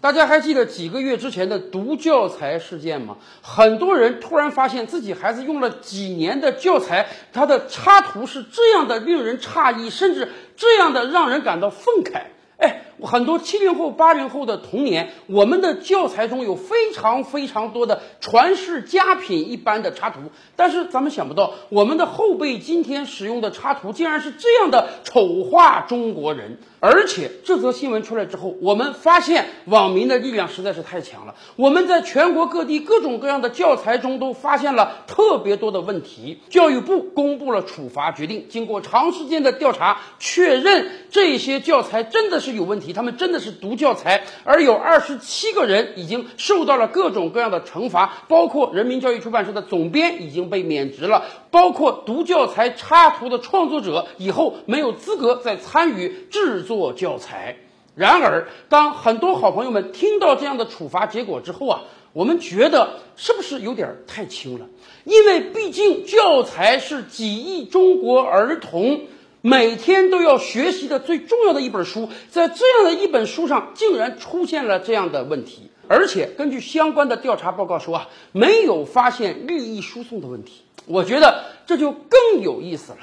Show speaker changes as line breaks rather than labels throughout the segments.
大家还记得几个月之前的读教材事件吗？很多人突然发现自己孩子用了几年的教材，它的插图是这样的令人诧异，甚至这样的让人感到愤慨。很多七零后、八零后的童年，我们的教材中有非常非常多的传世佳品一般的插图，但是咱们想不到，我们的后辈今天使用的插图竟然是这样的丑化中国人。而且这则新闻出来之后，我们发现网民的力量实在是太强了。我们在全国各地各种各样的教材中都发现了特别多的问题。教育部公布了处罚决定，经过长时间的调查，确认这些教材真的是有问题，他们真的是读教材，而有二十七个人已经受到了各种各样的惩罚，包括人民教育出版社的总编已经被免职了，包括读教材插图的创作者以后没有资格再参与制。作教材，然而，当很多好朋友们听到这样的处罚结果之后啊，我们觉得是不是有点太轻了？因为毕竟教材是几亿中国儿童每天都要学习的最重要的一本书，在这样的一本书上竟然出现了这样的问题，而且根据相关的调查报告说啊，没有发现利益输送的问题。我觉得这就更有意思了。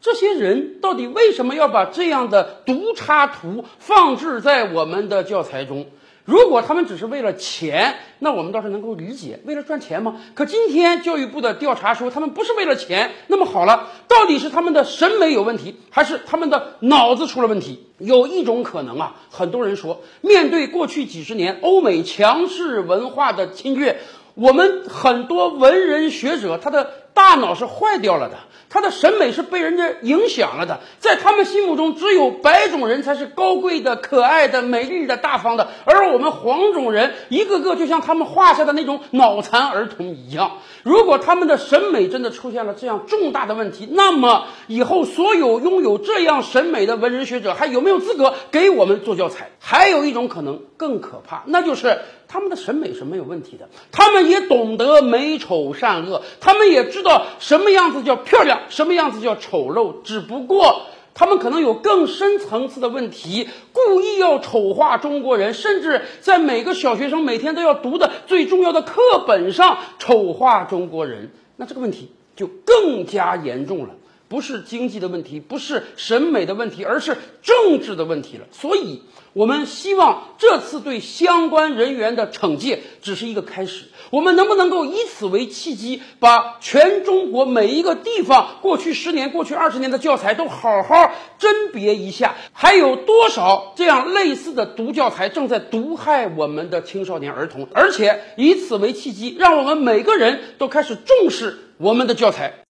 这些人到底为什么要把这样的毒插图放置在我们的教材中？如果他们只是为了钱，那我们倒是能够理解，为了赚钱吗？可今天教育部的调查说他们不是为了钱，那么好了，到底是他们的审美有问题，还是他们的脑子出了问题？有一种可能啊，很多人说，面对过去几十年欧美强势文化的侵略，我们很多文人学者他的。大脑是坏掉了的，他的审美是被人家影响了的，在他们心目中，只有白种人才是高贵的、可爱的、美丽的、大方的，而我们黄种人一个个就像他们画下的那种脑残儿童一样。如果他们的审美真的出现了这样重大的问题，那么以后所有拥有这样审美的文人学者还有没有资格给我们做教材？还有一种可能更可怕，那就是他们的审美是没有问题的，他们也懂得美丑善恶，他们也知。道道什么样子叫漂亮，什么样子叫丑陋，只不过他们可能有更深层次的问题，故意要丑化中国人，甚至在每个小学生每天都要读的最重要的课本上丑化中国人，那这个问题就更加严重了。不是经济的问题，不是审美的问题，而是政治的问题了。所以，我们希望这次对相关人员的惩戒只是一个开始。我们能不能够以此为契机，把全中国每一个地方过去十年、过去二十年的教材都好好甄别一下？还有多少这样类似的毒教材正在毒害我们的青少年儿童？而且以此为契机，让我们每个人都开始重视我们的教材。